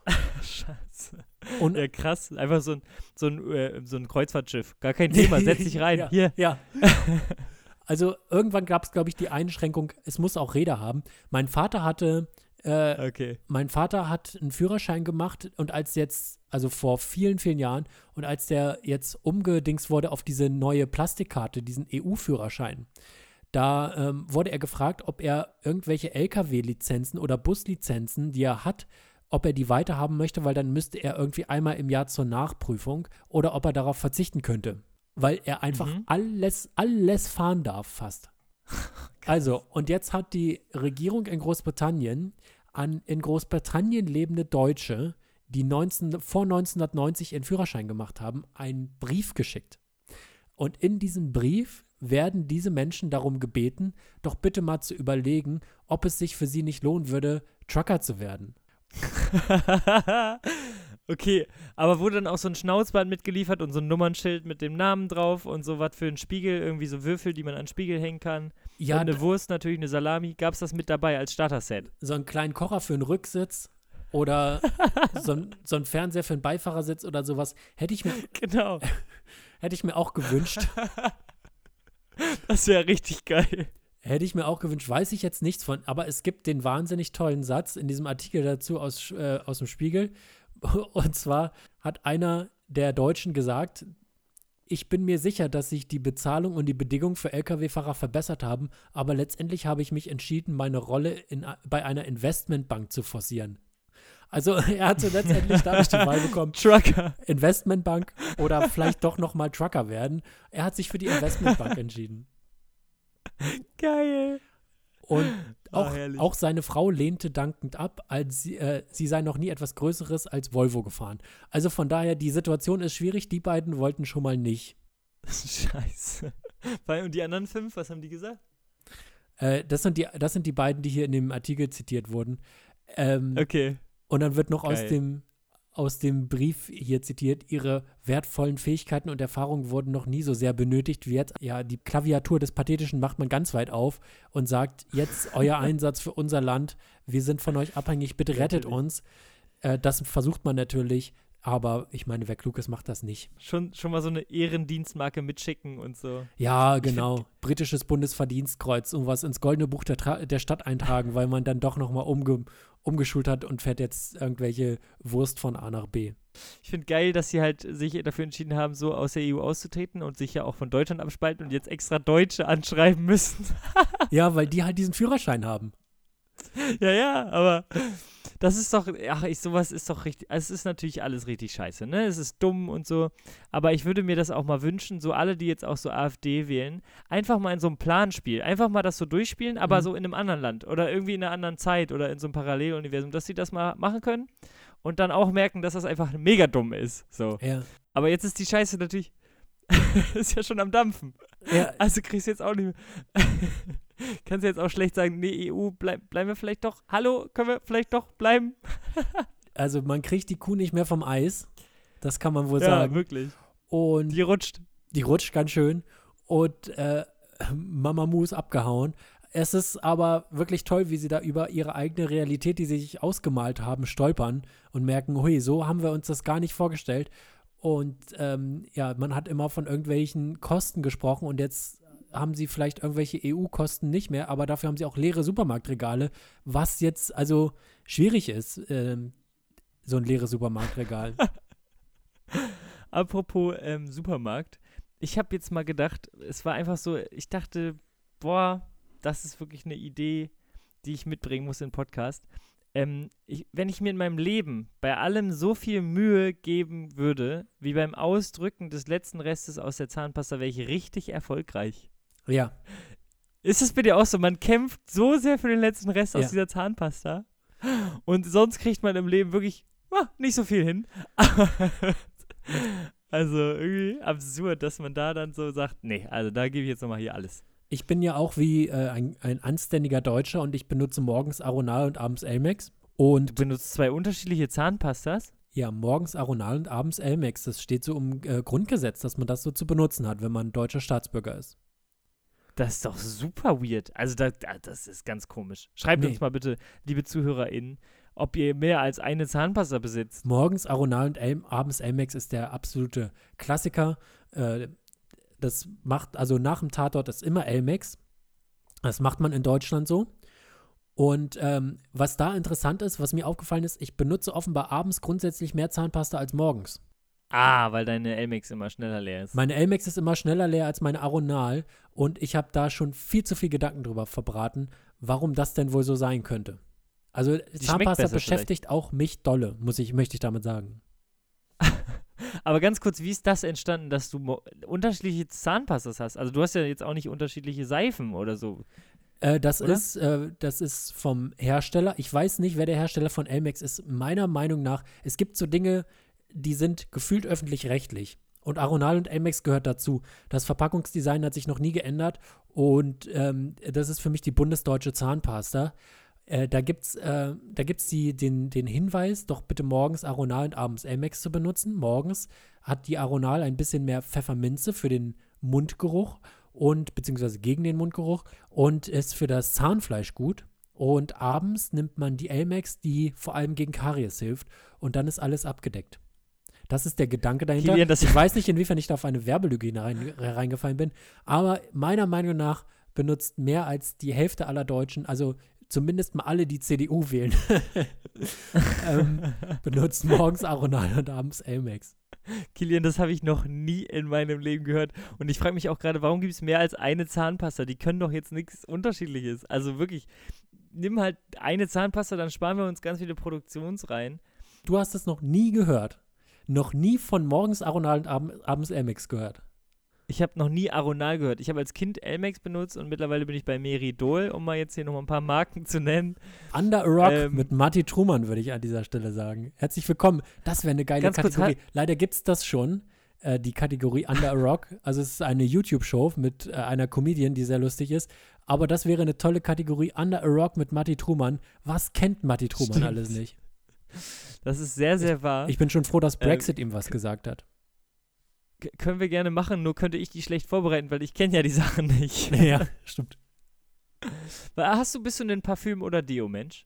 *laughs* Scheiße. Und Ja, krass. Einfach so ein, so ein, äh, so ein Kreuzfahrtschiff. Gar kein *laughs* Thema. Setz dich rein. ja, Hier. Ja. *laughs* also irgendwann gab es, glaube ich, die Einschränkung, es muss auch Räder haben. Mein Vater hatte, äh, Okay. mein Vater hat einen Führerschein gemacht und als jetzt, also vor vielen, vielen Jahren, und als der jetzt umgedingst wurde auf diese neue Plastikkarte, diesen EU-Führerschein, da ähm, wurde er gefragt, ob er irgendwelche Lkw-Lizenzen oder Buslizenzen, die er hat, ob er die weiterhaben möchte, weil dann müsste er irgendwie einmal im Jahr zur Nachprüfung oder ob er darauf verzichten könnte. Weil er einfach Mhm. alles, alles fahren darf fast. *laughs* also, und jetzt hat die Regierung in Großbritannien an in Großbritannien lebende Deutsche, die 19, vor 1990 ihren Führerschein gemacht haben, einen Brief geschickt. Und in diesem Brief werden diese Menschen darum gebeten, doch bitte mal zu überlegen, ob es sich für sie nicht lohnen würde, Trucker zu werden. *laughs* okay, aber wurde dann auch so ein Schnauzband mitgeliefert und so ein Nummernschild mit dem Namen drauf und so was für einen Spiegel, irgendwie so Würfel, die man an den Spiegel hängen kann. Ja, und eine Wurst, natürlich eine Salami. Gab es das mit dabei als Starter-Set? so einen kleinen Kocher für einen Rücksitz oder so, ein, *laughs* so ein Fernseher für einen Beifahrersitz oder sowas. Hätte ich mir, *laughs* Genau. hätte ich mir auch gewünscht. Das wäre richtig geil. Hätte ich mir auch gewünscht, weiß ich jetzt nichts von, aber es gibt den wahnsinnig tollen Satz in diesem Artikel dazu aus, äh, aus dem Spiegel. *laughs* Und zwar hat einer der Deutschen gesagt, ich bin mir sicher, dass sich die Bezahlung und die Bedingungen für Lkw-Fahrer verbessert haben, aber letztendlich habe ich mich entschieden, meine Rolle in, bei einer Investmentbank zu forcieren. Also *laughs* er hatte letztendlich dadurch die Wahl bekommen, *laughs* Trucker. Investmentbank oder vielleicht doch nochmal Trucker werden. Er hat sich für die Investmentbank entschieden. *laughs* Geil. Und Ah, auch, auch seine Frau lehnte dankend ab, als sie, äh, sie sei noch nie etwas Größeres als Volvo gefahren. Also von daher, die Situation ist schwierig. Die beiden wollten schon mal nicht. *laughs* Scheiße. Und die anderen fünf, was haben die gesagt? Äh, das, sind die, das sind die beiden, die hier in dem Artikel zitiert wurden. Ähm, Okay. Und dann wird noch aus Geil. dem, aus dem Brief hier zitiert, ihre wertvollen Fähigkeiten und Erfahrungen wurden noch nie so sehr benötigt wie jetzt. Ja, die Klaviatur des Pathetischen macht man ganz weit auf und sagt, jetzt *laughs* euer Einsatz für unser Land, wir sind von euch abhängig, bitte rettet uns. Äh, das versucht man natürlich, aber ich meine, wer klug ist, macht das nicht. Schon, schon mal so eine Ehrendienstmarke mitschicken und so. Ja, genau. Britisches Bundesverdienstkreuz, irgendwas ins goldene Buch der, Tra der Stadt eintragen, weil man dann doch nochmal umge umgeschult hat und fährt jetzt irgendwelche Wurst von A nach B. Ich finde geil, dass sie halt sich dafür entschieden haben, so aus der EU auszutreten und sich ja auch von Deutschland abspalten und jetzt extra Deutsche anschreiben müssen. Ja, weil die halt diesen Führerschein haben. *laughs* ja, ja, aber das ist doch, ach, ich, sowas ist doch richtig, es ist natürlich alles richtig scheiße, ne? Es ist dumm und so, aber ich würde mir das auch mal wünschen, so alle, die jetzt auch so AfD wählen, einfach mal in so einem Planspiel, einfach mal das so durchspielen, aber Mhm. so in einem anderen Land oder irgendwie in einer anderen Zeit oder in so einem Paralleluniversum, dass sie das mal machen können und dann auch merken, dass das einfach mega dumm ist, so. Ja. Aber jetzt ist die Scheiße natürlich, *laughs* ist ja schon am Dampfen. ja Also kriegst du jetzt auch nicht mehr. *laughs* *laughs* Kannst du jetzt auch schlecht sagen, nee, EU, bleib, bleiben wir vielleicht doch. Hallo, können wir vielleicht doch bleiben? *laughs* also man kriegt die Kuh nicht mehr vom Eis. Das kann man wohl Ja, sagen. wirklich. Und Die rutscht. die rutscht ganz schön. Und äh, *laughs* Mama Mu ist abgehauen. Es ist aber wirklich toll, wie sie da über ihre eigene Realität, die sie sich ausgemalt haben, stolpern und merken, hui, so haben wir uns das gar nicht vorgestellt. Und ähm, ja, man hat immer von irgendwelchen Kosten gesprochen und jetzt haben sie vielleicht irgendwelche EU-Kosten nicht mehr, aber dafür haben sie auch leere Supermarktregale, was jetzt also schwierig ist, ähm, so ein leeres Supermarktregal. *laughs* Apropos ähm, Supermarkt. Ich habe jetzt mal gedacht, es war einfach so, ich dachte, boah, das ist wirklich eine Idee, die ich mitbringen muss in Podcast. Ähm, ich, wenn ich mir in meinem Leben bei allem so viel Mühe geben würde, wie beim Ausdrücken des letzten Restes aus der Zahnpasta, wäre ich richtig erfolgreich. Ja, Ist es bei dir auch so? Man kämpft so sehr für den letzten Rest Ja. aus dieser Zahnpasta und sonst kriegt man im Leben wirklich ah, nicht so viel hin. *laughs* also irgendwie absurd, dass man da dann so sagt, nee, also da gebe ich jetzt nochmal hier alles. Ich bin ja auch wie äh, ein, ein anständiger Deutscher und ich benutze morgens Aronal und abends Elmex. Du Und benutzt zwei unterschiedliche Zahnpastas? ja, morgens Aronal und abends Elmex. Das steht so im äh, Grundgesetz, dass man das so zu benutzen hat, wenn man deutscher Staatsbürger ist. Das ist doch super weird. Also da, da, das ist ganz komisch. Schreibt Nee. uns mal bitte, liebe ZuhörerInnen, ob ihr mehr als eine Zahnpasta besitzt. Morgens Aronal und El abends Elmex ist der absolute Klassiker. Äh, das macht, also nach dem Tatort ist immer Elmex. Das macht man in Deutschland so. Und ähm, was da interessant ist, was mir aufgefallen ist, ich benutze offenbar abends grundsätzlich mehr Zahnpasta als morgens. Ah, weil deine Elmex immer schneller leer ist. Meine Elmex ist immer schneller leer als meine Aronal und ich habe da schon viel zu viel Gedanken drüber verbraten, warum das denn wohl so sein könnte. Also Zahnpasta beschäftigt auch mich dolle, muss ich, möchte ich damit sagen. *laughs* Aber ganz kurz, wie ist das entstanden, dass du unterschiedliche Zahnpastas hast? Also du hast ja jetzt auch nicht unterschiedliche Seifen oder so. Äh, das, Oder? ist, äh, das ist vom Hersteller. Ich weiß nicht, wer der Hersteller von Elmex ist. Meiner Meinung nach, es gibt so Dinge, die sind gefühlt öffentlich-rechtlich. Und Aronal und Elmex gehört dazu. Das Verpackungsdesign hat sich noch nie geändert. Und ähm, das ist für mich die bundesdeutsche Zahnpasta. Äh, da gibt es äh, den, den Hinweis, doch bitte morgens Aronal und abends Elmex zu benutzen. Morgens hat die Aronal ein bisschen mehr Pfefferminze für den Mundgeruch und beziehungsweise gegen den Mundgeruch und ist für das Zahnfleisch gut. Und abends nimmt man die Elmex, die vor allem gegen Karies hilft. Und dann ist alles abgedeckt. Das ist der Gedanke dahinter. Kilian, das- ich weiß nicht, inwiefern ich da auf eine Werbelüge hinein, reingefallen bin, aber meiner Meinung nach benutzt mehr als die Hälfte aller Deutschen, also zumindest mal alle, die CDU wählen, *laughs* ähm, benutzen morgens Aronal und abends Elmex. Kilian, das habe ich noch nie in meinem Leben gehört. Und ich frage mich auch gerade, warum gibt es mehr als eine Zahnpasta? Die können doch jetzt nichts Unterschiedliches. Also wirklich, nimm halt eine Zahnpasta, dann sparen wir uns ganz viele Produktionsreihen. Du hast es noch nie gehört. Noch nie von morgens Aronal und ab abends Elmex gehört. Ich habe noch nie Aronal gehört. Ich habe als Kind Elmex benutzt und mittlerweile bin ich bei Meridol, um mal jetzt hier noch mal ein paar Marken zu nennen. Under a Rock Ähm, mit Marty Truman, würde ich an dieser Stelle sagen. Herzlich willkommen. Das wäre eine geile Ganz kurz, Kategorie. Leider gibt es das schon, äh, die Kategorie Under a Rock. Also es ist eine YouTube-Show mit äh, einer Comedian, die sehr lustig ist. Aber das wäre eine tolle Kategorie Under a Rock mit Marty Truman. Was kennt Marty Truman Stimmt. alles nicht? Das ist sehr, sehr wahr. Ich bin schon froh, dass Ähm, Brexit ihm was gesagt hat. Können wir gerne machen, nur könnte ich die schlecht vorbereiten, weil ich kenne ja die Sachen nicht. *laughs* ja, stimmt. *laughs* Hast du, bist du ein Parfüm- oder Deo-Mensch?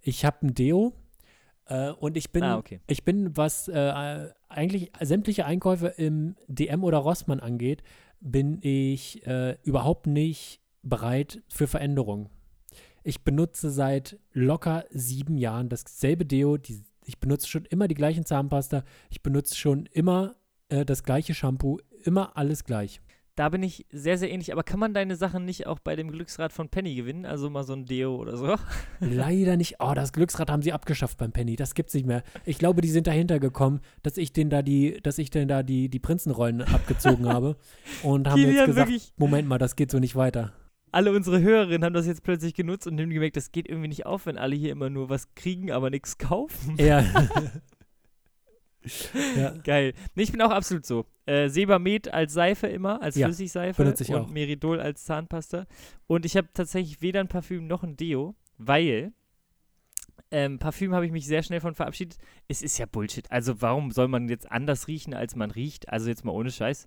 Ich habe ein Deo äh, und ich bin, Ah, okay. ich bin, was äh, eigentlich sämtliche Einkäufe im DM oder Rossmann angeht, bin ich äh, überhaupt nicht bereit für Veränderungen. Ich benutze seit locker sieben Jahren dasselbe Deo. Die, ich benutze schon immer die gleichen Zahnpasta. Ich benutze schon immer äh, das gleiche Shampoo. Immer alles gleich. Da bin ich sehr, sehr ähnlich. Aber kann man deine Sachen nicht auch bei dem Glücksrad von Penny gewinnen? Also mal so ein Deo oder so? *laughs* Leider nicht. Oh, das Glücksrad haben sie abgeschafft beim Penny. Das gibt's nicht mehr. Ich glaube, die sind dahinter gekommen, dass ich denen da die, dass ich denen da die, die Prinzenrollen abgezogen habe. *laughs* Und haben jetzt Kilian, gesagt, wirklich, Moment mal, das geht so nicht weiter. Alle unsere Hörerinnen haben das jetzt plötzlich genutzt und haben gemerkt, das geht irgendwie nicht auf, wenn alle hier immer nur was kriegen, aber nichts kaufen. Ja. *laughs* *laughs* ja. Geil. Nee, ich bin auch absolut so. Äh, Sebamed als Seife immer, als Ja, Flüssigseife. benutze ich und auch. Meridol als Zahnpasta. Und ich habe tatsächlich weder ein Parfüm noch ein Deo, weil ähm, Parfüm habe ich mich sehr schnell von verabschiedet. Es ist ja Bullshit. Also warum soll man jetzt anders riechen, als man riecht? Also jetzt mal ohne Scheiß.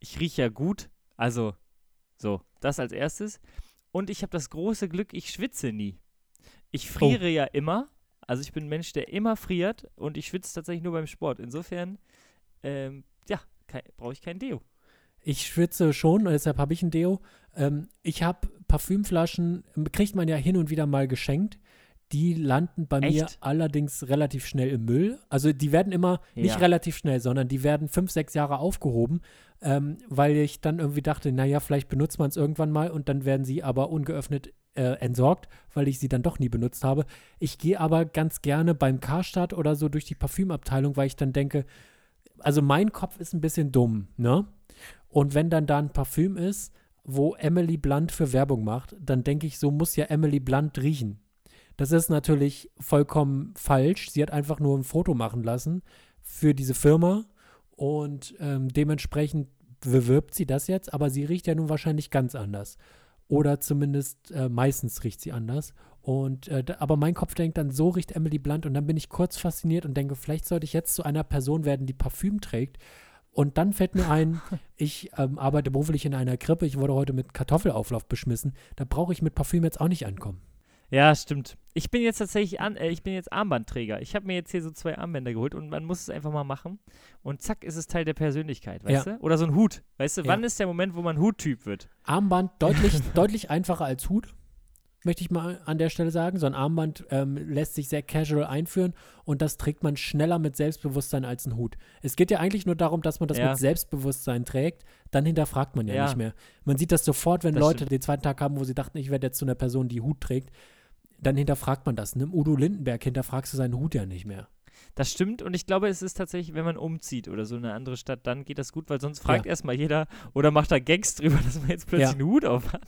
Ich rieche ja gut. Also so, das als erstes. Und ich habe das große Glück, ich schwitze nie. Ich friere ja immer. Also ich bin ein Mensch, der immer friert und ich schwitze tatsächlich nur beim Sport. Insofern, ähm, ja, brauche ich kein Deo. Ich schwitze schon, deshalb habe ich ein Deo. Ähm, ich habe Parfümflaschen, kriegt man ja hin und wieder mal geschenkt. Die landen bei mir Echt? allerdings relativ schnell im Müll. Also die werden immer nicht Ja. relativ schnell, sondern die werden fünf, sechs Jahre aufgehoben, ähm, weil ich dann irgendwie dachte, naja, vielleicht benutzt man es irgendwann mal und dann werden sie aber ungeöffnet äh, entsorgt, weil ich sie dann doch nie benutzt habe. Ich gehe aber ganz gerne beim Karstadt oder so durch die Parfümabteilung, weil ich dann denke, also mein Kopf ist ein bisschen dumm, ne? Und wenn dann da ein Parfüm ist, wo Emily Blunt für Werbung macht, dann denke ich, so muss ja Emily Blunt riechen. Das ist natürlich vollkommen falsch. Sie hat einfach nur ein Foto machen lassen für diese Firma und ähm, dementsprechend bewirbt sie das jetzt, aber sie riecht ja nun wahrscheinlich ganz anders. Oder zumindest äh, meistens riecht sie anders. Und äh, aber mein Kopf denkt dann, so riecht Emily Blunt und dann bin ich kurz fasziniert und denke, vielleicht sollte ich jetzt zu einer Person werden, die Parfüm trägt. Und dann fällt mir ein, *laughs* ich ähm, arbeite beruflich in einer Krippe, ich wurde heute mit Kartoffelauflauf beschmissen. Da brauche ich mit Parfüm jetzt auch nicht ankommen. Ja, stimmt. Ich bin jetzt tatsächlich an, äh, ich bin jetzt Armbandträger. Ich habe mir jetzt hier so zwei Armbänder geholt und man muss es einfach mal machen. Und zack, ist es Teil der Persönlichkeit, weißt Ja. du? Oder so ein Hut. Weißt du, Ja. wann ist der Moment, wo man Huttyp wird? Armband deutlich, *laughs* deutlich einfacher als Hut, möchte ich mal an der Stelle sagen. So ein Armband ähm, lässt sich sehr casual einführen und das trägt man schneller mit Selbstbewusstsein als ein Hut. Es geht ja eigentlich nur darum, dass man das Ja. mit Selbstbewusstsein trägt. Dann hinterfragt man ja, nicht mehr. Man sieht das sofort, wenn Das Leute stimmt. den zweiten Tag haben, wo sie dachten, ich werde jetzt zu einer Person, die Hut trägt. Dann hinterfragt man das. Nimm Udo Lindenberg, hinterfragst du seinen Hut ja nicht mehr. Das stimmt und ich glaube, es ist tatsächlich, wenn man umzieht oder so in eine andere Stadt, dann geht das gut, weil sonst fragt erstmal jeder oder macht da Gags drüber, dass man jetzt plötzlich Ja. einen Hut auf hat.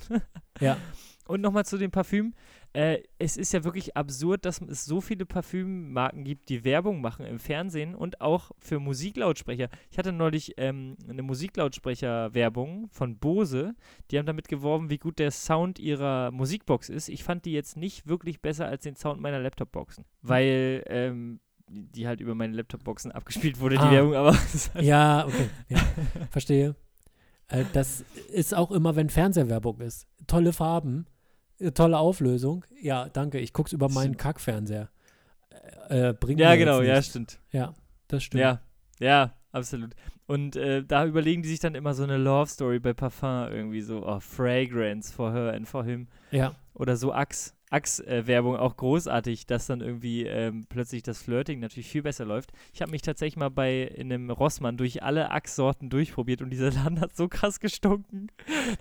Ja. *laughs* Und nochmal zu dem Parfüm. Äh, es ist ja wirklich absurd, dass es so viele Parfümmarken gibt, die Werbung machen im Fernsehen und auch für Musiklautsprecher. Ich hatte neulich ähm, eine Musiklautsprecher-Werbung von Bose. Die haben damit geworben, wie gut der Sound ihrer Musikbox ist. Ich fand die jetzt nicht wirklich besser als den Sound meiner Laptop-Boxen, weil ähm, die halt über meine Laptop-Boxen abgespielt wurde, Ah. die Werbung, aber *laughs* Ja, okay. Ja, verstehe. Äh, das ist auch immer, wenn Fernsehwerbung ist. Tolle Farben, tolle Auflösung. Ja, danke. Ich guck's über meinen. Kackfernseher. Äh, äh, bringt ja, genau, ja, stimmt. Ja, das stimmt. Ja, ja, absolut. Und äh, da überlegen die sich dann immer so eine Love Story bei Parfum irgendwie so, oh, Fragrance for her and for him. ja. Oder so Axe. Axe-Werbung auch großartig, dass dann irgendwie ähm, plötzlich das Flirting natürlich viel besser läuft. Ich habe mich tatsächlich mal bei in einem Rossmann durch alle Axe-Sorten durchprobiert und dieser Laden hat so krass gestunken.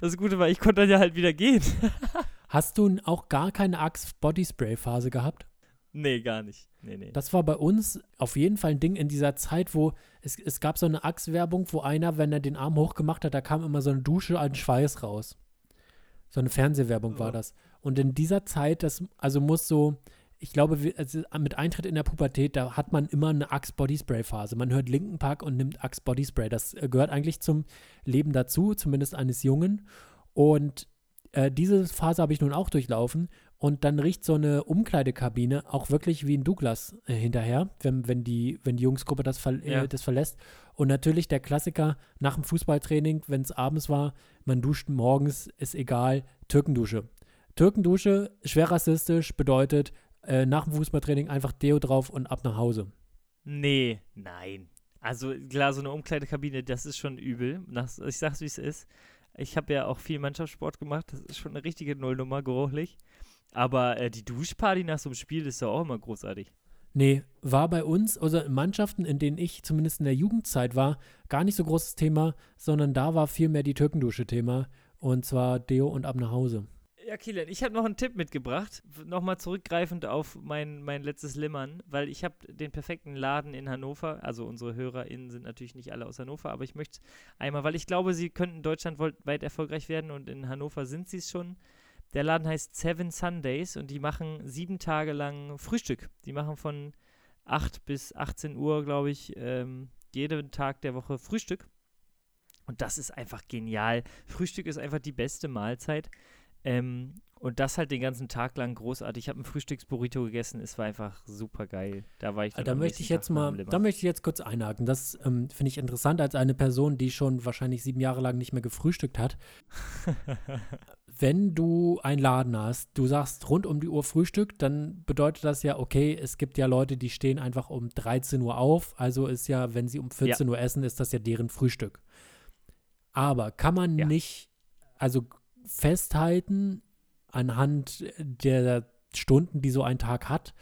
Das Gute war, ich konnte dann ja halt wieder gehen. *laughs* Hast du auch gar keine Axe Bodyspray Phase gehabt? nee, gar nicht. Nee, nee. Das war bei uns auf jeden Fall ein Ding in dieser Zeit, wo es, es gab so eine Axe-Werbung, wo einer, wenn er den Arm hochgemacht hat, da kam immer so eine Dusche an Schweiß raus. So eine Fernsehwerbung war Oh. das. Und in dieser Zeit, das also muss so, ich glaube, wir- also mit Eintritt in der Pubertät, da hat man immer eine Axe Bodyspray Phase. Man hört Linken Park und nimmt Axe Bodyspray. Das äh, gehört eigentlich zum Leben dazu, zumindest eines Jungen. Und äh, diese Phase habe ich nun auch durchlaufen. Und dann riecht so eine Umkleidekabine auch wirklich wie ein Douglas äh, hinterher, wenn, wenn, die, wenn die Jungsgruppe das, ver Ja. äh, das verlässt. Und natürlich der Klassiker nach dem Fußballtraining, wenn es abends war, man duscht morgens, ist egal, Türkendusche. Türkendusche, schwer rassistisch, bedeutet äh, nach dem Fußballtraining einfach Deo drauf und ab nach Hause. Nee, nein. Also klar, so eine Umkleidekabine, das ist schon übel. Ich sag's, wie es ist. Ich habe ja auch viel Mannschaftssport gemacht. Das ist schon eine richtige Nullnummer, geruchlich. Aber äh, die Duschparty nach so einem Spiel ist doch auch immer großartig. Nee, war bei uns, also in Mannschaften, in denen ich zumindest in der Jugendzeit war, gar nicht so großes Thema, sondern da war vielmehr die Türkendusche Thema. Und zwar Deo und ab nach Hause. Ja, Kilian, ich habe noch einen Tipp mitgebracht. Nochmal zurückgreifend auf mein, mein letztes Limmern, weil ich habe den perfekten Laden in Hannover. Also unsere HörerInnen sind natürlich nicht alle aus Hannover, aber ich möchte einmal, weil ich glaube, sie könnten deutschlandweit erfolgreich werden und in Hannover sind sie es schon. Der Laden heißt Seven Sundays und die machen sieben Tage lang Frühstück. Die machen von 8 bis 18 Uhr, glaube ich, ähm, jeden Tag der Woche Frühstück. Und das ist einfach genial. Frühstück ist einfach die beste Mahlzeit. Ähm, und das halt den ganzen Tag lang großartig. Ich habe ein Frühstücksburrito gegessen, es war einfach super geil. Da war ich dann Da möchte ich jetzt Tag mal, da möchte ich jetzt kurz einhaken. Das ähm, finde ich interessant als eine Person, die schon wahrscheinlich sieben Jahre lang nicht mehr gefrühstückt hat. *laughs* Wenn du einen Laden hast, du sagst rund um die Uhr Frühstück, dann bedeutet das ja, okay, es gibt ja Leute, die stehen einfach um 13 Uhr auf. Also ist ja, wenn sie um 14 Uhr essen, ist das ja deren Frühstück. Aber kann man Ja. nicht, also festhalten anhand der Stunden, die so ein Tag hat,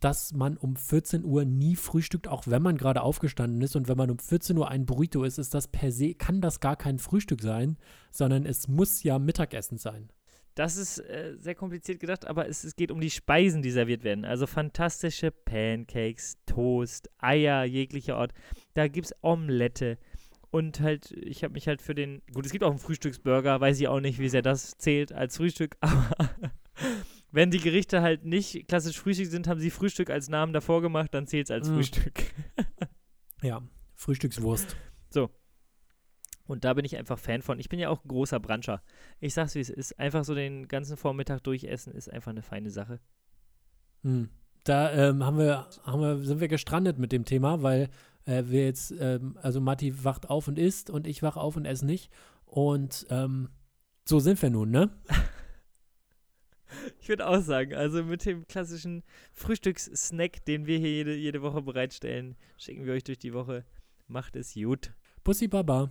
dass man um 14 Uhr nie frühstückt, auch wenn man gerade aufgestanden ist. Und wenn man um 14 Uhr ein Burrito isst, ist das per se, kann das gar kein Frühstück sein, sondern es muss ja Mittagessen sein. Das ist äh, sehr kompliziert gedacht, aber es, es geht um die Speisen, die serviert werden. Also fantastische Pancakes, Toast, Eier jeglicher Art. Da gibt es Omelette. Und halt, ich habe mich halt für den. Gut, es gibt auch einen Frühstücksburger, weiß ich auch nicht, wie sehr das zählt als Frühstück, *laughs* aber wenn die Gerichte halt nicht klassisch Frühstück sind, haben sie Frühstück als Namen davor gemacht, dann zählt es als Mm. Frühstück. *laughs* Ja, Frühstückswurst. Und da bin ich einfach Fan von. Ich bin ja auch ein großer Bruncher. Ich sag's wie es ist. Einfach so den ganzen Vormittag durchessen ist einfach eine feine Sache. Hm. Da ähm, haben wir, haben wir, sind wir gestrandet mit dem Thema, weil äh, wir jetzt, ähm, also Matti wacht auf und isst und ich wache auf und esse nicht. Und ähm, so sind wir nun, ne? *laughs* Ich würde auch sagen, also mit dem klassischen Frühstückssnack, den wir hier jede, jede Woche bereitstellen, schicken wir euch durch die Woche. Macht es gut. Bussi Baba.